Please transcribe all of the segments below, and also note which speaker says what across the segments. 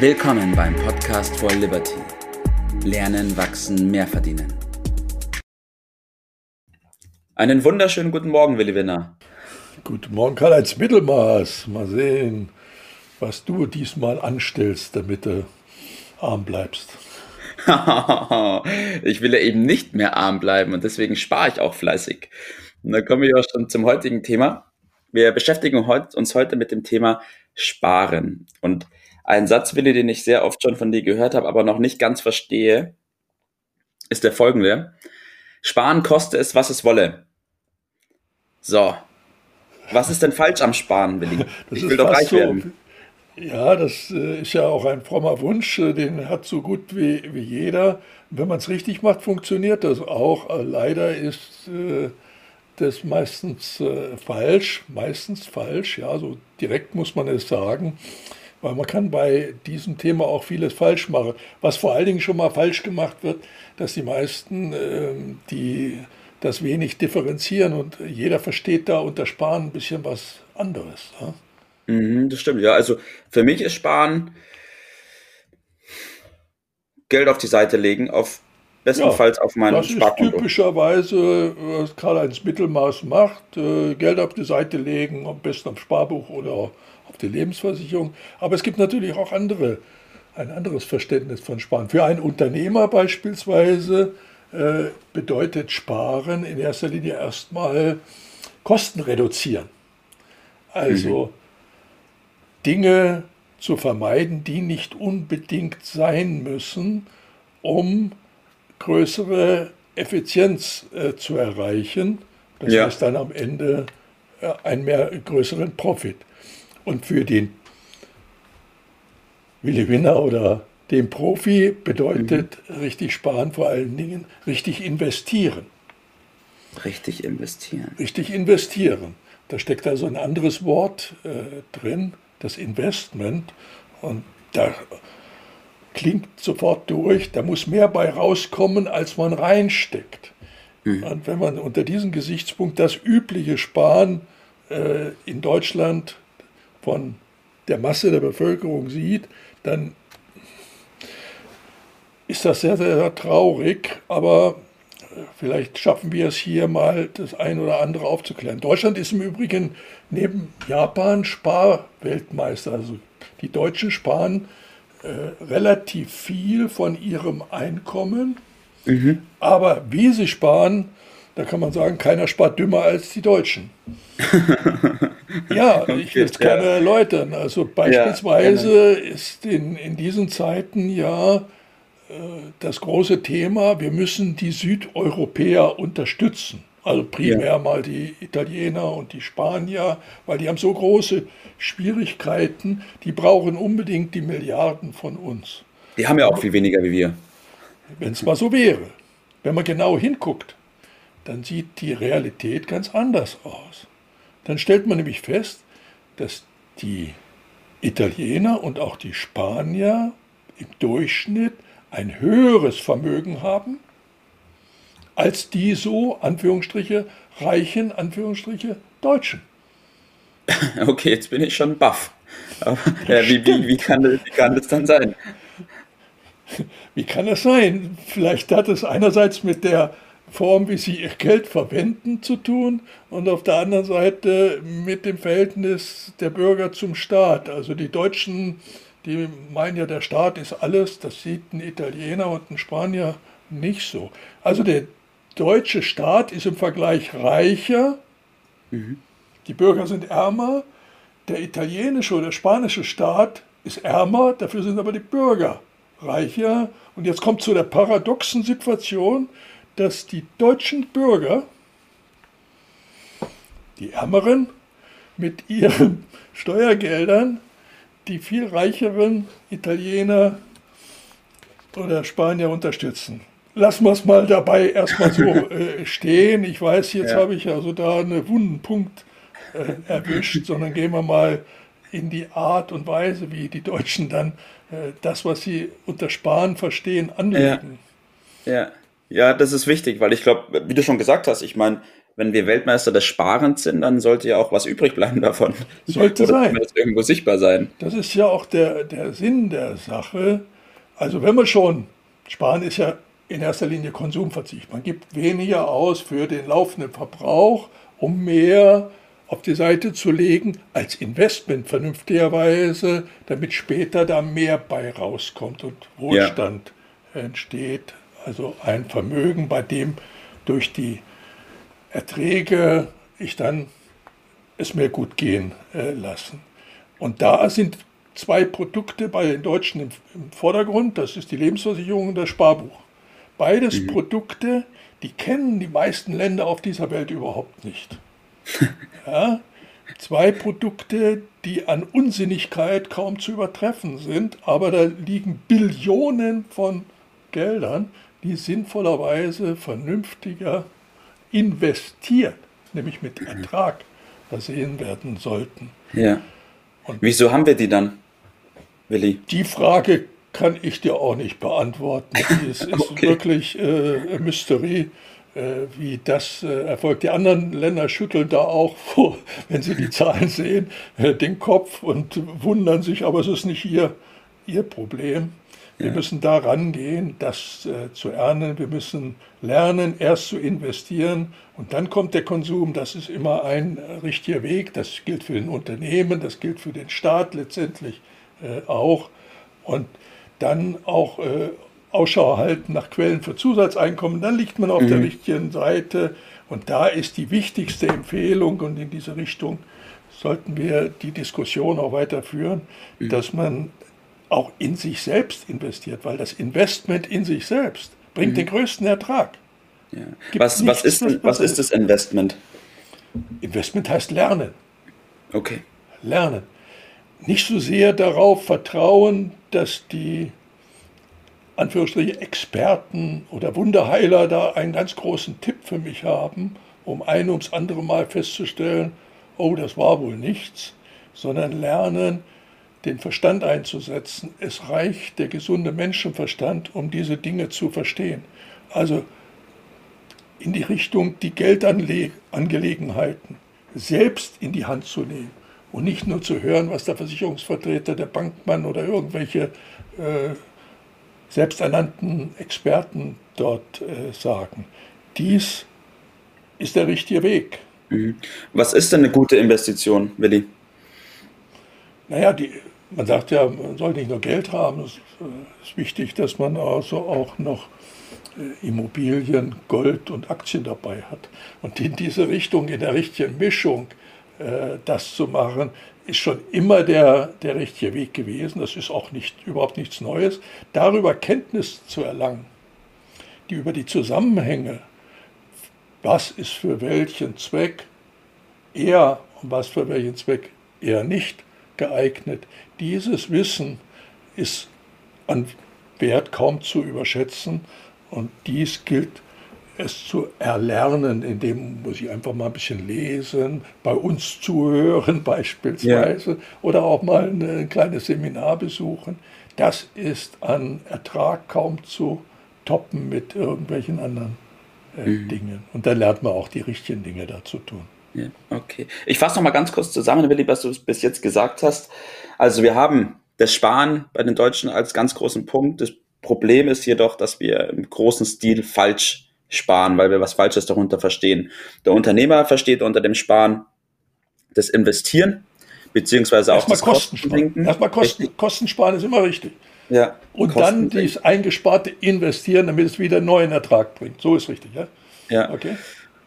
Speaker 1: Willkommen beim Podcast for Liberty. Lernen, wachsen, mehr verdienen. Einen wunderschönen guten Morgen, Willi Winner.
Speaker 2: Guten Morgen, Karl-Heinz Mittelmaß. Mal sehen, was du diesmal anstellst, damit du arm bleibst.
Speaker 1: ich will ja eben nicht mehr arm bleiben und deswegen spare ich auch fleißig. Und dann kommen wir auch schon zum heutigen Thema. Wir beschäftigen uns heute mit dem Thema Sparen. Und ein Satz, Willi, den ich sehr oft schon von dir gehört habe, aber noch nicht ganz verstehe, ist der folgende. Sparen koste es, was es wolle. So. Was ist denn falsch am Sparen, Willi?
Speaker 2: Das ich will doch reich so, werden. Ja, das äh, ist ja auch ein frommer Wunsch, äh, den hat so gut wie, wie jeder. Wenn man es richtig macht, funktioniert das auch. Äh, leider ist das meistens falsch, meistens falsch, ja, so direkt muss man es sagen. Weil man kann bei diesem Thema auch vieles falsch machen. Was vor allen Dingen schon mal falsch gemacht wird, dass die meisten, ähm, die das wenig differenzieren und jeder versteht da unter Sparen ein bisschen was anderes. Ja?
Speaker 1: Mhm, das stimmt, ja. Also für mich ist Sparen Geld auf die Seite legen, auf bestenfalls ja, auf meinen
Speaker 2: das Sparkonto. Das ist typischerweise, was Karl-Heinz Mittelmaß macht, äh, Geld auf die Seite legen, am besten am Sparbuch oder auf die Lebensversicherung. Aber es gibt natürlich auch andere, ein anderes Verständnis von Sparen. Für einen Unternehmer beispielsweise äh, bedeutet Sparen in erster Linie erstmal Kosten reduzieren. Also mhm. Dinge zu vermeiden, die nicht unbedingt sein müssen, um größere Effizienz äh, zu erreichen. Das ja. heißt dann am Ende äh, einen mehr größeren Profit. Und für den Willi Winner oder den Profi bedeutet mhm. richtig sparen vor allen Dingen richtig investieren.
Speaker 1: Richtig investieren.
Speaker 2: Richtig investieren. Da steckt also ein anderes Wort äh, drin, das Investment. Und da klingt sofort durch, da muss mehr bei rauskommen, als man reinsteckt. Mhm. Und wenn man unter diesem Gesichtspunkt das übliche Sparen äh, in Deutschland von der Masse der Bevölkerung sieht, dann ist das sehr, sehr traurig, aber vielleicht schaffen wir es hier mal, das ein oder andere aufzuklären. Deutschland ist im Übrigen neben Japan Sparweltmeister. Also die Deutschen sparen äh, relativ viel von ihrem Einkommen, mhm. aber wie sie sparen, da kann man sagen, keiner spart dümmer als die Deutschen. ja, ich will es gerne erläutern. Also beispielsweise ja, ist in, in diesen Zeiten ja das große Thema, wir müssen die Südeuropäer unterstützen. Also primär ja. mal die Italiener und die Spanier, weil die haben so große Schwierigkeiten, die brauchen unbedingt die Milliarden von uns.
Speaker 1: Die haben ja auch viel weniger wie wir.
Speaker 2: Wenn es mal so wäre. Wenn man genau hinguckt, dann sieht die Realität ganz anders aus. Dann stellt man nämlich fest, dass die Italiener und auch die Spanier im Durchschnitt ein höheres Vermögen haben als die so, Anführungsstriche, reichen, Anführungsstriche, Deutschen.
Speaker 1: Okay, jetzt bin ich schon baff. ja, wie, wie, wie, kann das, wie kann das dann sein?
Speaker 2: Wie kann das sein? Vielleicht hat es einerseits mit der Form, wie sie ihr Geld verwenden, zu tun und auf der anderen Seite mit dem Verhältnis der Bürger zum Staat. Also die Deutschen die meinen ja, der Staat ist alles, das sieht ein Italiener und ein Spanier nicht so. Also der deutsche Staat ist im Vergleich reicher, mhm. die Bürger sind ärmer, der italienische oder spanische Staat ist ärmer, dafür sind aber die Bürger reicher. Und jetzt kommt zu der paradoxen Situation, dass die deutschen Bürger, die Ärmeren, mit ihren Steuergeldern die viel reicheren Italiener oder Spanier unterstützen. Lassen wir es mal dabei erstmal so äh, stehen. Ich weiß, jetzt ja. habe ich also da einen wunden Punkt äh, erwischt, sondern gehen wir mal in die Art und Weise, wie die Deutschen dann äh, das, was sie unter Sparen verstehen, anlegen.
Speaker 1: Ja. ja. ja, das ist wichtig, weil ich glaube, wie du schon gesagt hast, ich meine, wenn wir Weltmeister des Sparens sind, dann sollte ja auch was übrig bleiben davon.
Speaker 2: Sollte Oder sein.
Speaker 1: Zumindest irgendwo sichtbar sein.
Speaker 2: Das ist ja auch der, der Sinn der Sache. Also wenn man schon, Sparen ist ja in erster Linie Konsumverzicht. Man gibt weniger aus für den laufenden Verbrauch, um mehr auf die Seite zu legen als Investment vernünftigerweise, damit später da mehr bei rauskommt und Wohlstand ja. entsteht. Also ein Vermögen, bei dem durch die Erträge ich dann es mir gut gehen äh, lassen. Und da sind zwei Produkte bei den Deutschen im, im Vordergrund. Das ist die Lebensversicherung und das Sparbuch. Beides mhm. Produkte, die kennen die meisten Länder auf dieser Welt überhaupt nicht. Ja, zwei Produkte, die an Unsinnigkeit kaum zu übertreffen sind, aber da liegen Billionen von Geldern, die sinnvollerweise vernünftiger investiert, nämlich mit Ertrag versehen werden sollten.
Speaker 1: Ja. Und Wieso haben wir die dann, Willi?
Speaker 2: Die Frage kann ich dir auch nicht beantworten. Es ist okay. wirklich äh, Mysterie, äh, wie das äh, erfolgt. Die anderen Länder schütteln da auch, vor, wenn sie die Zahlen sehen, äh, den Kopf und wundern sich, aber es ist nicht ihr, ihr Problem. Wir ja. müssen da rangehen, das äh, zu ernten. Wir müssen lernen, erst zu investieren und dann kommt der Konsum. Das ist immer ein richtiger Weg. Das gilt für den Unternehmen, das gilt für den Staat letztendlich äh, auch. Und dann auch äh, Ausschau halten nach Quellen für Zusatzeinkommen, dann liegt man auf mhm. der richtigen Seite. Und da ist die wichtigste Empfehlung und in diese Richtung sollten wir die Diskussion auch weiterführen, mhm. dass man auch in sich selbst investiert, weil das Investment in sich selbst bringt mhm. den größten Ertrag.
Speaker 1: Ja. Was, was, ist, was ist das Investment?
Speaker 2: Investment heißt lernen.
Speaker 1: Okay.
Speaker 2: Lernen nicht so sehr darauf vertrauen, dass die Anführungsstriche Experten oder Wunderheiler da einen ganz großen Tipp für mich haben, um ein ums andere Mal festzustellen, oh, das war wohl nichts, sondern lernen, den Verstand einzusetzen. Es reicht der gesunde Menschenverstand, um diese Dinge zu verstehen. Also in die Richtung, die Geldangelegenheiten selbst in die Hand zu nehmen und nicht nur zu hören, was der Versicherungsvertreter, der Bankmann oder irgendwelche äh, selbsternannten Experten dort äh, sagen. Dies ist der richtige Weg.
Speaker 1: Mhm. Was ist denn eine gute Investition, Willi?
Speaker 2: Naja, die, man sagt ja, man soll nicht nur Geld haben, es äh, ist wichtig, dass man also auch noch äh, Immobilien, Gold und Aktien dabei hat. Und in diese Richtung, in der richtigen Mischung, das zu machen, ist schon immer der, der richtige Weg gewesen. Das ist auch nicht, überhaupt nichts Neues. Darüber Kenntnis zu erlangen, die über die Zusammenhänge, was ist für welchen Zweck eher und was für welchen Zweck eher nicht geeignet, dieses Wissen ist an Wert kaum zu überschätzen und dies gilt es zu erlernen, indem muss ich einfach mal ein bisschen lesen, bei uns zuhören beispielsweise ja. oder auch mal ein kleines Seminar besuchen. Das ist an Ertrag kaum zu toppen mit irgendwelchen anderen äh, mhm. Dingen. Und dann lernt man auch die richtigen Dinge dazu tun.
Speaker 1: Ja, okay. Ich fasse noch mal ganz kurz zusammen, Willi, was du bis jetzt gesagt hast. Also wir haben das Sparen bei den Deutschen als ganz großen Punkt. Das Problem ist jedoch, dass wir im großen Stil falsch Sparen, weil wir was Falsches darunter verstehen. Der Unternehmer versteht unter dem Sparen das Investieren, beziehungsweise auch das
Speaker 2: Kostensparen. Erstmal Kosten, Kosten sparen ist immer richtig. Ja, und dann dieses eingesparte investieren, damit es wieder neuen Ertrag bringt. So ist richtig, ja?
Speaker 1: Ja. Okay.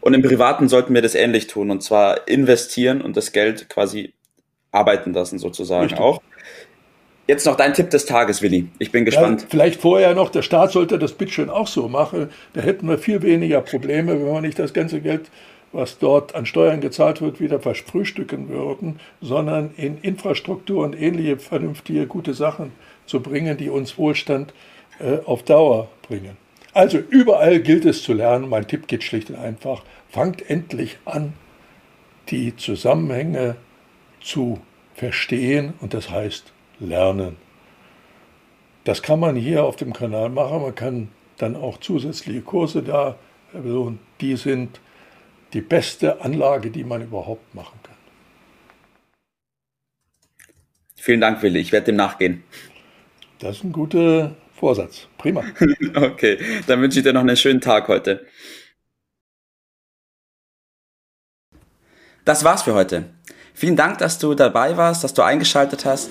Speaker 1: Und im Privaten sollten wir das ähnlich tun und zwar investieren und das Geld quasi arbeiten lassen sozusagen richtig. auch. Jetzt noch dein Tipp des Tages, Willi. Ich bin gespannt.
Speaker 2: Ja, vielleicht vorher noch, der Staat sollte das bitteschön auch so machen. Da hätten wir viel weniger Probleme, wenn wir nicht das ganze Geld, was dort an Steuern gezahlt wird, wieder verfrühstücken würden, sondern in Infrastruktur und ähnliche vernünftige, gute Sachen zu bringen, die uns Wohlstand äh, auf Dauer bringen. Also überall gilt es zu lernen. Mein Tipp geht schlicht und einfach. Fangt endlich an, die Zusammenhänge zu verstehen und das heißt lernen. Das kann man hier auf dem Kanal machen. Man kann dann auch zusätzliche Kurse da, also die sind die beste Anlage, die man überhaupt machen kann.
Speaker 1: Vielen Dank, Willi. Ich werde dem nachgehen.
Speaker 2: Das ist ein guter Vorsatz. Prima.
Speaker 1: okay, dann wünsche ich dir noch einen schönen Tag heute. Das war's für heute. Vielen Dank, dass du dabei warst, dass du eingeschaltet hast